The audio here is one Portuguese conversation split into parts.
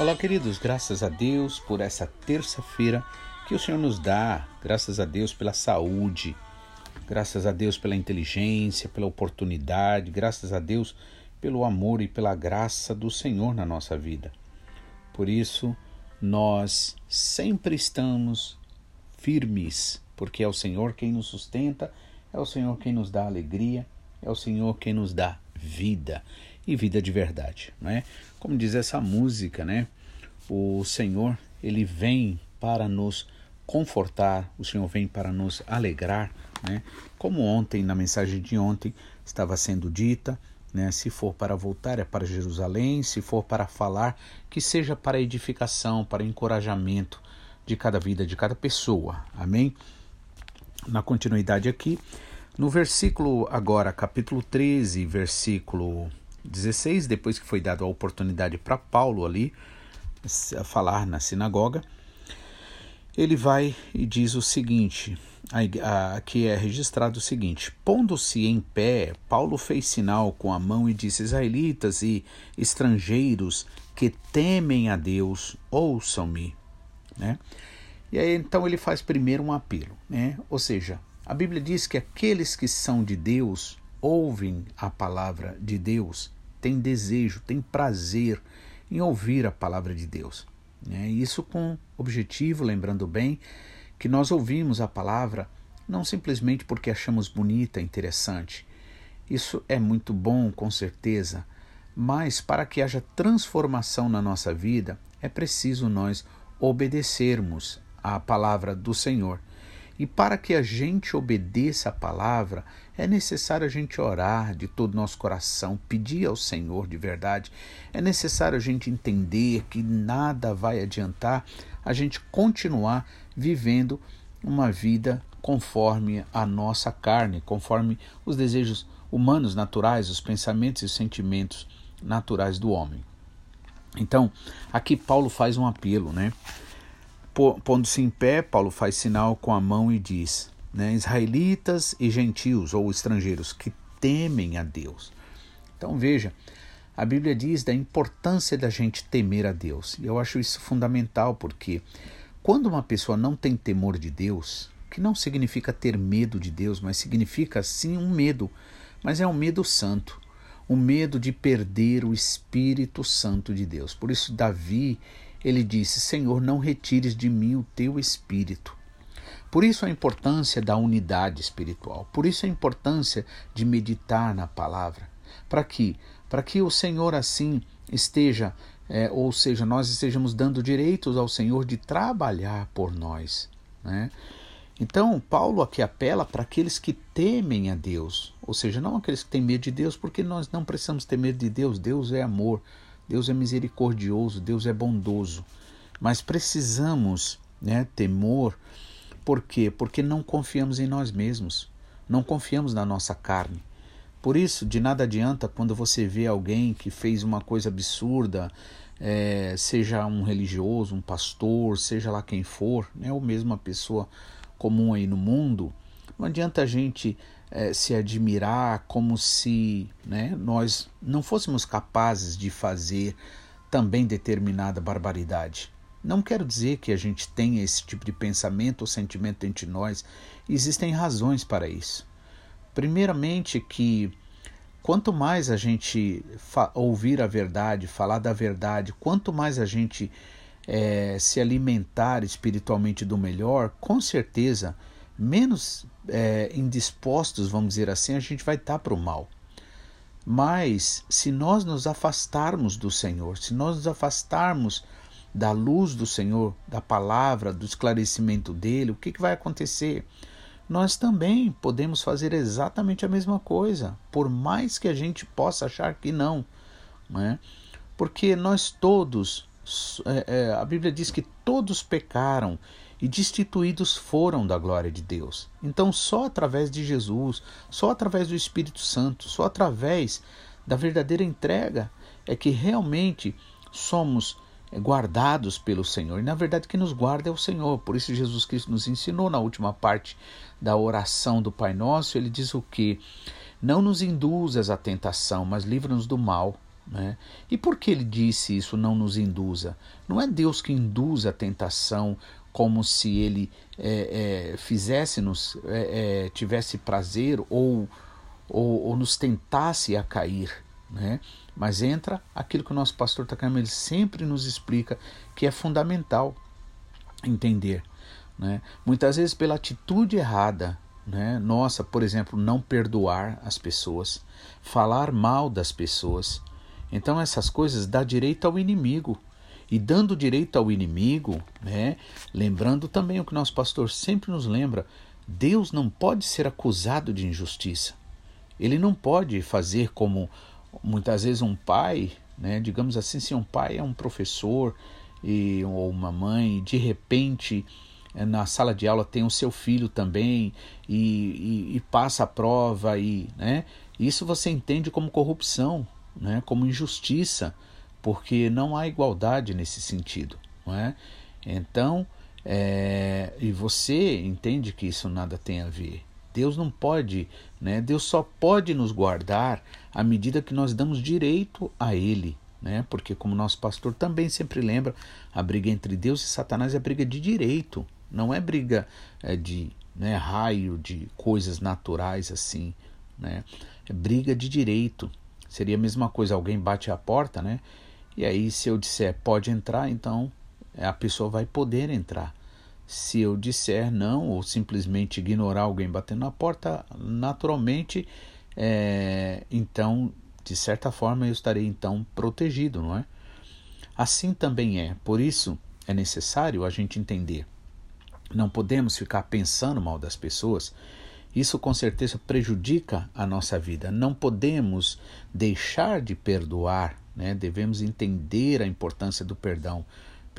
Olá, queridos, graças a Deus por essa terça-feira que o Senhor nos dá, graças a Deus pela saúde, graças a Deus pela inteligência, pela oportunidade, graças a Deus pelo amor e pela graça do Senhor na nossa vida. Por isso, nós sempre estamos firmes, porque é o Senhor quem nos sustenta, é o Senhor quem nos dá alegria, é o Senhor quem nos dá vida e vida de verdade, não é? Como diz essa música, né? O Senhor, ele vem para nos confortar, o Senhor vem para nos alegrar, né? Como ontem, na mensagem de ontem, estava sendo dita, né? Se for para voltar, é para Jerusalém, se for para falar, que seja para edificação, para encorajamento de cada vida, de cada pessoa. Amém? Na continuidade aqui, no versículo agora, capítulo 13, versículo 16, depois que foi dada a oportunidade para Paulo ali falar na sinagoga, ele vai e diz o seguinte: aqui é registrado o seguinte: Pondo-se em pé, Paulo fez sinal com a mão e disse: Israelitas e estrangeiros que temem a Deus, ouçam-me. Né? E aí então ele faz primeiro um apelo, né? Ou seja, a Bíblia diz que aqueles que são de Deus ouvem a palavra de Deus, têm desejo, têm prazer em ouvir a palavra de Deus. Né? Isso com objetivo, lembrando bem, que nós ouvimos a palavra não simplesmente porque achamos bonita, interessante. Isso é muito bom, com certeza, mas para que haja transformação na nossa vida, é preciso nós obedecermos à palavra do Senhor. E para que a gente obedeça a palavra, é necessário a gente orar de todo o nosso coração, pedir ao Senhor de verdade. É necessário a gente entender que nada vai adiantar a gente continuar vivendo uma vida conforme a nossa carne, conforme os desejos humanos naturais, os pensamentos e os sentimentos naturais do homem. Então, aqui Paulo faz um apelo, né? Pondo-se em pé, Paulo faz sinal com a mão e diz: né, Israelitas e gentios ou estrangeiros que temem a Deus. Então veja, a Bíblia diz da importância da gente temer a Deus. E eu acho isso fundamental porque quando uma pessoa não tem temor de Deus, que não significa ter medo de Deus, mas significa sim um medo, mas é um medo santo, um medo de perder o Espírito Santo de Deus. Por isso Davi ele disse: Senhor, não retires de mim o teu espírito. Por isso a importância da unidade espiritual, por isso a importância de meditar na palavra, para que, para que o Senhor assim esteja, é, ou seja, nós estejamos dando direitos ao Senhor de trabalhar por nós, né? Então, Paulo aqui apela para aqueles que temem a Deus, ou seja, não aqueles que têm medo de Deus, porque nós não precisamos ter medo de Deus, Deus é amor, Deus é misericordioso, Deus é bondoso. Mas precisamos né, temor, por quê? Porque não confiamos em nós mesmos, não confiamos na nossa carne. Por isso, de nada adianta quando você vê alguém que fez uma coisa absurda, é, seja um religioso, um pastor, seja lá quem for, né, ou mesmo uma pessoa comum aí no mundo, não adianta a gente é, se admirar como se né, nós não fôssemos capazes de fazer também determinada barbaridade. Não quero dizer que a gente tenha esse tipo de pensamento ou sentimento entre nós, existem razões para isso. Primeiramente, que quanto mais a gente ouvir a verdade, falar da verdade, quanto mais a gente é, se alimentar espiritualmente do melhor, com certeza menos é, indispostos, vamos dizer assim, a gente vai estar para o mal. Mas se nós nos afastarmos do Senhor, se nós nos afastarmos da luz do Senhor, da palavra, do esclarecimento dele, o que, que vai acontecer? Nós também podemos fazer exatamente a mesma coisa, por mais que a gente possa achar que não. né? Porque nós todos, é, é, a Bíblia diz que todos pecaram e destituídos foram da glória de Deus. Então, só através de Jesus, só através do Espírito Santo, só através da verdadeira entrega é que realmente somos guardados pelo Senhor. E na verdade, quem nos guarda é o Senhor. Por isso, Jesus Cristo nos ensinou na última parte da oração do Pai Nosso: Ele diz o que? Não nos induzas à tentação, mas livra-nos do mal. Né? E por que ele disse isso, não nos induza? Não é Deus que induz a tentação como se ele é, é, fizesse-nos, é, é tivesse prazer ou, ou, ou, nos tentasse a cair. Né? Mas entra aquilo que o nosso pastor Takayama ele sempre nos explica, que é fundamental entender. Né? Muitas vezes pela atitude errada, né? nossa, por exemplo, não perdoar as pessoas, falar mal das pessoas, então essas coisas dá direito ao inimigo. E dando direito ao inimigo, né, lembrando também o que nosso pastor sempre nos lembra, Deus não pode ser acusado de injustiça. Ele não pode fazer como muitas vezes um pai, né, digamos assim, se um pai é um professor e, ou uma mãe, de repente eh, na sala de aula tem o seu filho também e, e, e passa a prova e né, isso você entende como corrupção né, como injustiça, porque não há igualdade nesse sentido. Não é? Então, é, e você entende que isso nada tem a ver. Deus não pode, né? Deus só pode nos guardar à medida que nós damos direito a Ele, né? Porque como nosso pastor também sempre lembra, a briga entre Deus e Satanás é briga de direito, não é briga é, de né, raio de coisas naturais assim, né? É briga de direito. Seria a mesma coisa, alguém bate a porta, né? E aí, se eu disser pode entrar, então a pessoa vai poder entrar. Se eu disser não, ou simplesmente ignorar alguém batendo na porta, naturalmente, é, então, de certa forma, eu estarei então protegido, não é? Assim também é. Por isso, é necessário a gente entender. Não podemos ficar pensando mal das pessoas isso com certeza prejudica a nossa vida. Não podemos deixar de perdoar, né? devemos entender a importância do perdão.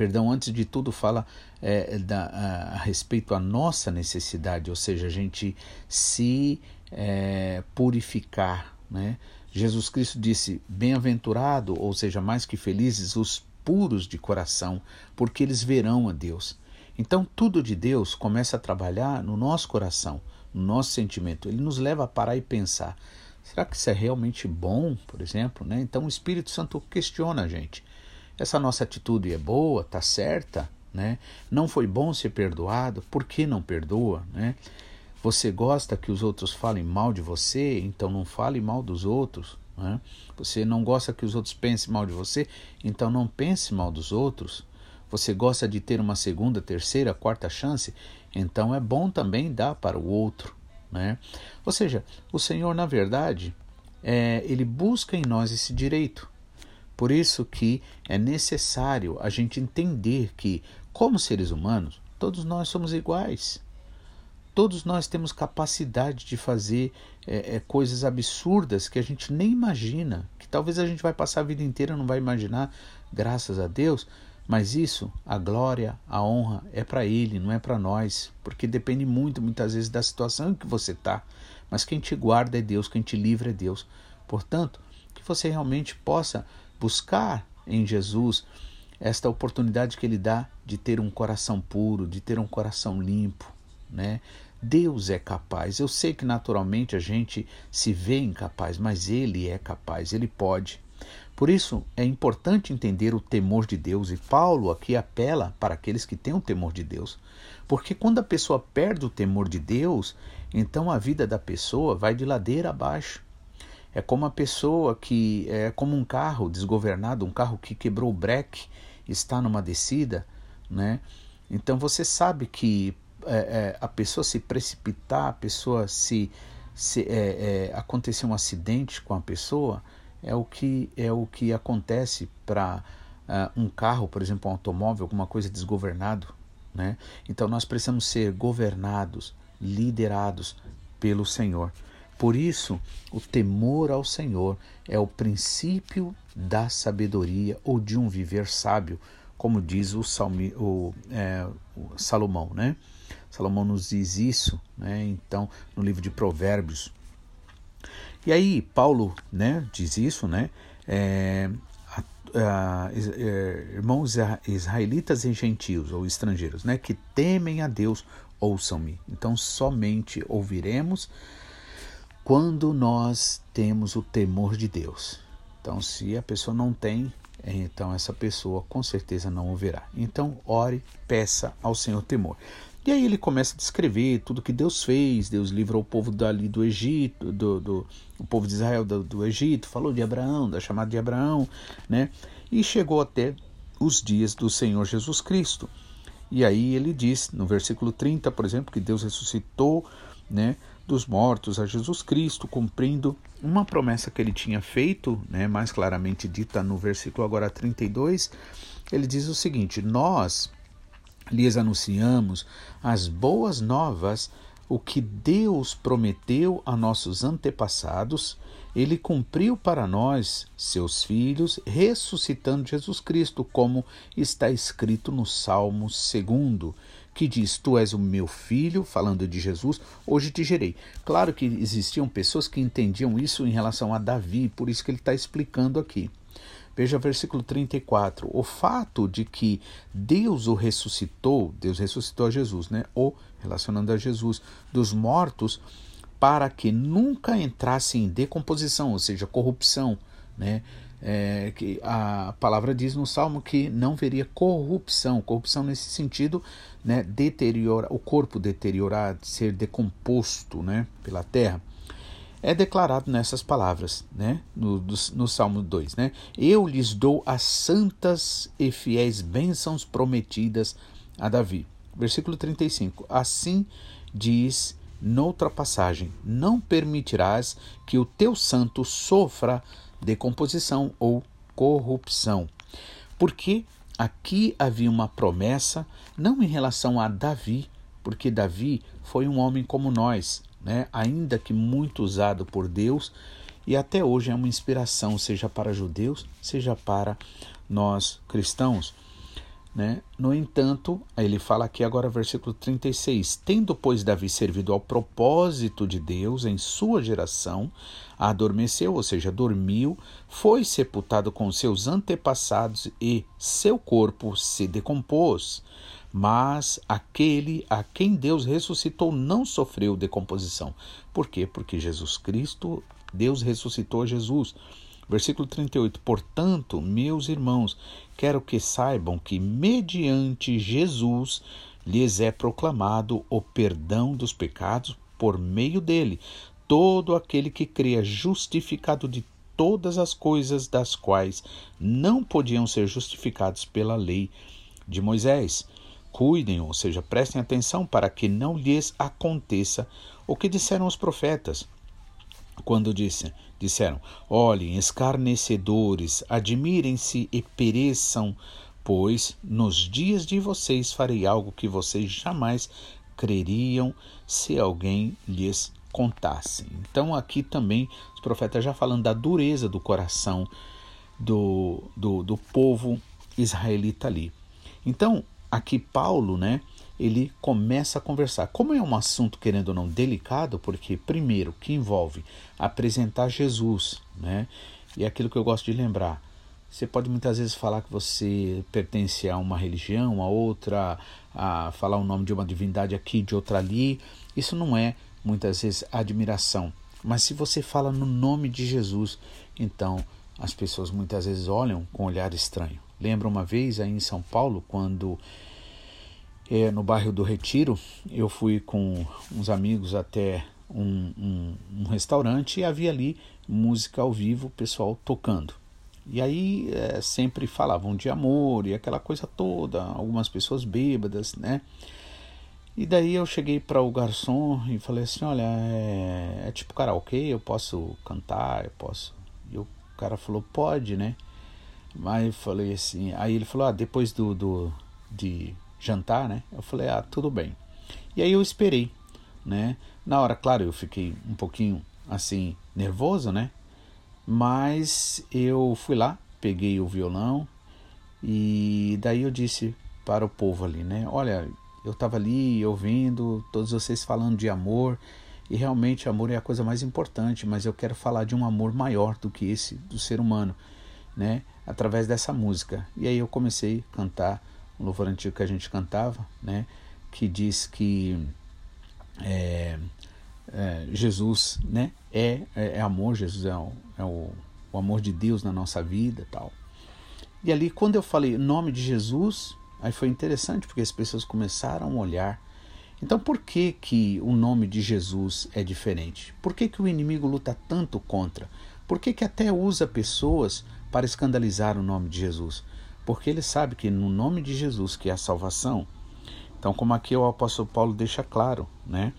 Perdão, antes de tudo, fala é, da, a, a, respeito à nossa necessidade, ou seja, a gente se é, purificar. Né? Jesus Cristo disse: Bem-aventurado, ou seja, mais que felizes, os puros de coração, porque eles verão a Deus. Então, tudo de Deus começa a trabalhar no nosso coração no nosso sentimento. Ele nos leva a parar e pensar: será que isso é realmente bom, por exemplo? Né? Então o Espírito Santo questiona a gente. Essa nossa atitude é boa, está certa? Né? Não foi bom ser perdoado? Por que não perdoa? Né? Você gosta que os outros falem mal de você? Então não fale mal dos outros. Né? Você não gosta que os outros pensem mal de você? Então não pense mal dos outros. Você gosta de ter uma segunda, terceira, quarta chance? Então é bom também dar para o outro. Né? Ou seja, o Senhor, na verdade, é, ele busca em nós esse direito. Por isso que é necessário a gente entender que, como seres humanos, todos nós somos iguais. Todos nós temos capacidade de fazer é, é, coisas absurdas que a gente nem imagina, que talvez a gente vai passar a vida inteira não vai imaginar, graças a Deus, mas isso, a glória, a honra é para Ele, não é para nós, porque depende muito, muitas vezes, da situação em que você está. Mas quem te guarda é Deus, quem te livra é Deus. Portanto, que você realmente possa buscar em Jesus esta oportunidade que Ele dá de ter um coração puro, de ter um coração limpo, né? Deus é capaz. Eu sei que naturalmente a gente se vê incapaz, mas Ele é capaz, Ele pode. Por isso é importante entender o temor de Deus, e Paulo aqui apela para aqueles que têm o temor de Deus. Porque quando a pessoa perde o temor de Deus, então a vida da pessoa vai de ladeira abaixo. É como a pessoa que é como um carro desgovernado, um carro que quebrou o breque, está numa descida, né? Então você sabe que é, é, a pessoa se precipitar, a pessoa se, se é, é acontecer um acidente com a pessoa, é o que é o que acontece para uh, um carro, por exemplo, um automóvel, alguma coisa desgovernado, né? Então nós precisamos ser governados, liderados pelo Senhor. Por isso, o temor ao Senhor é o princípio da sabedoria ou de um viver sábio, como diz o, Salmi, o, é, o Salomão, né? Salomão nos diz isso, né? Então, no livro de Provérbios. E aí, Paulo, né, diz isso, né? É, a, a, é, irmãos israelitas e gentios ou estrangeiros, né, que temem a Deus, ouçam-me. Então, somente ouviremos quando nós temos o temor de Deus. Então, se a pessoa não tem, então essa pessoa com certeza não ouvirá. Então, ore, peça ao Senhor temor. E aí ele começa a descrever tudo que Deus fez. Deus livrou o povo dali do Egito, do, do o povo de Israel do, do, Egito, falou de Abraão, da chamada de Abraão, né? E chegou até os dias do Senhor Jesus Cristo. E aí ele diz, no versículo 30, por exemplo, que Deus ressuscitou, né? Dos mortos a Jesus Cristo, cumprindo uma promessa que ele tinha feito, né, mais claramente dita no versículo agora 32, ele diz o seguinte: Nós lhes anunciamos as boas novas, o que Deus prometeu a nossos antepassados, ele cumpriu para nós, seus filhos, ressuscitando Jesus Cristo, como está escrito no Salmo 2 que diz: Tu és o meu filho, falando de Jesus, hoje te gerei. Claro que existiam pessoas que entendiam isso em relação a Davi, por isso que ele está explicando aqui. Veja versículo 34. O fato de que Deus o ressuscitou, Deus ressuscitou a Jesus, né? Ou relacionando a Jesus, dos mortos, para que nunca entrasse em decomposição, ou seja, corrupção, né? É, que a palavra diz no Salmo que não veria corrupção, corrupção nesse sentido, né, deteriora, o corpo deteriorar, ser decomposto, né, pela terra. É declarado nessas palavras, né, no, do, no Salmo 2, né, eu lhes dou as santas e fiéis bênçãos prometidas a Davi. Versículo 35. Assim diz noutra passagem: Não permitirás que o teu santo sofra decomposição ou corrupção. Porque aqui havia uma promessa, não em relação a Davi, porque Davi foi um homem como nós, né? ainda que muito usado por Deus, e até hoje é uma inspiração, seja para judeus, seja para nós cristãos. Né? No entanto, ele fala aqui agora, versículo 36: Tendo, pois, Davi servido ao propósito de Deus em sua geração, adormeceu, ou seja, dormiu, foi sepultado com seus antepassados e seu corpo se decompôs. Mas aquele a quem Deus ressuscitou não sofreu decomposição. Por quê? Porque Jesus Cristo, Deus ressuscitou Jesus. Versículo 38: Portanto, meus irmãos, quero que saibam que, mediante Jesus, lhes é proclamado o perdão dos pecados por meio dele. Todo aquele que crê é justificado de todas as coisas das quais não podiam ser justificados pela lei de Moisés. Cuidem, ou seja, prestem atenção para que não lhes aconteça o que disseram os profetas quando disse, disseram: Olhem, escarnecedores, admirem-se e pereçam, pois nos dias de vocês farei algo que vocês jamais creriam se alguém lhes contasse. Então, aqui também os profetas já falando da dureza do coração do, do, do povo israelita ali. Então, aqui Paulo, né? Ele começa a conversar. Como é um assunto, querendo ou não, delicado, porque, primeiro, que envolve apresentar Jesus, né? E é aquilo que eu gosto de lembrar. Você pode muitas vezes falar que você pertence a uma religião, a outra, a falar o nome de uma divindade aqui, de outra ali. Isso não é, muitas vezes, admiração. Mas se você fala no nome de Jesus, então as pessoas muitas vezes olham com um olhar estranho. Lembra uma vez aí em São Paulo, quando é, no bairro do Retiro, eu fui com uns amigos até um, um, um restaurante e havia ali música ao vivo, pessoal tocando. E aí é, sempre falavam de amor e aquela coisa toda, algumas pessoas bêbadas, né? E daí eu cheguei para o garçom e falei assim, olha, é, é tipo karaokê, eu posso cantar, eu posso. E o cara falou, pode, né? Mas eu falei assim, aí ele falou, ah, depois do, do de jantar, né? Eu falei, ah, tudo bem. E aí eu esperei, né? Na hora, claro, eu fiquei um pouquinho assim, nervoso, né? Mas eu fui lá, peguei o violão E daí eu disse para o povo ali, né? Olha, eu estava ali ouvindo todos vocês falando de amor e realmente amor é a coisa mais importante, mas eu quero falar de um amor maior do que esse do ser humano, né? Através dessa música. E aí eu comecei a cantar um louvor antigo que a gente cantava, né? Que diz que é, é, Jesus, né? É, é, é, amor, Jesus é, o, é o, o amor de Deus na nossa vida, tal. E ali quando eu falei nome de Jesus, aí foi interessante porque as pessoas começaram a olhar então, por que, que o nome de Jesus é diferente? Por que, que o inimigo luta tanto contra? Por que, que até usa pessoas para escandalizar o nome de Jesus? Porque ele sabe que no nome de Jesus, que é a salvação, então, como aqui o apóstolo Paulo deixa claro, né?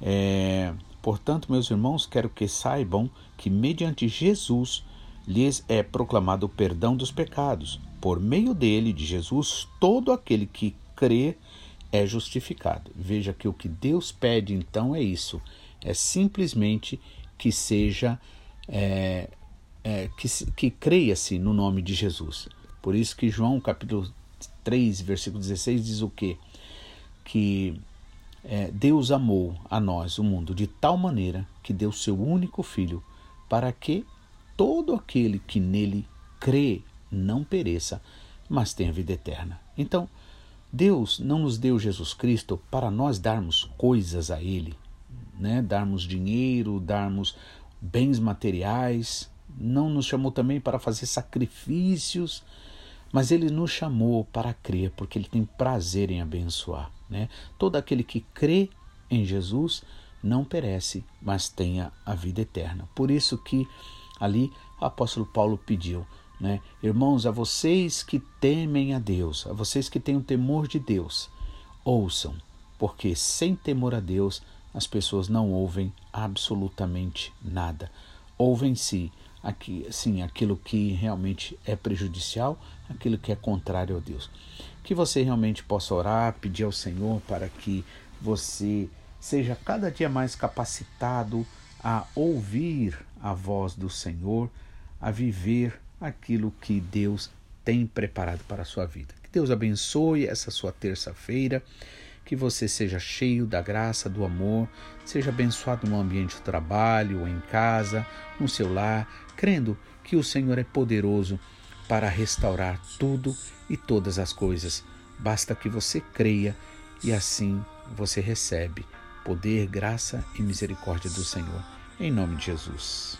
É, Portanto, meus irmãos, quero que saibam que, mediante Jesus, lhes é proclamado o perdão dos pecados. Por meio dele, de Jesus, todo aquele que crê é justificado. Veja que o que Deus pede então é isso: é simplesmente que seja, é, é, que, que creia-se no nome de Jesus. Por isso que João capítulo 3, versículo 16 diz o quê? Que é, Deus amou a nós, o mundo, de tal maneira que deu seu único filho, para que todo aquele que nele crê não pereça, mas tenha vida eterna. Então, Deus não nos deu Jesus Cristo para nós darmos coisas a Ele, né? darmos dinheiro, darmos bens materiais. Não nos chamou também para fazer sacrifícios, mas Ele nos chamou para crer, porque Ele tem prazer em abençoar. Né? Todo aquele que crê em Jesus não perece, mas tenha a vida eterna. Por isso que ali o apóstolo Paulo pediu né? Irmãos, a vocês que temem a Deus, a vocês que têm o temor de Deus, ouçam, porque sem temor a Deus as pessoas não ouvem absolutamente nada. Ouvem-se aqui, sim, aquilo que realmente é prejudicial, aquilo que é contrário a Deus. Que você realmente possa orar, pedir ao Senhor para que você seja cada dia mais capacitado a ouvir a voz do Senhor, a viver aquilo que Deus tem preparado para a sua vida. Que Deus abençoe essa sua terça-feira, que você seja cheio da graça, do amor, seja abençoado no ambiente de trabalho, em casa, no seu lar, crendo que o Senhor é poderoso para restaurar tudo e todas as coisas. Basta que você creia e assim você recebe poder, graça e misericórdia do Senhor. Em nome de Jesus.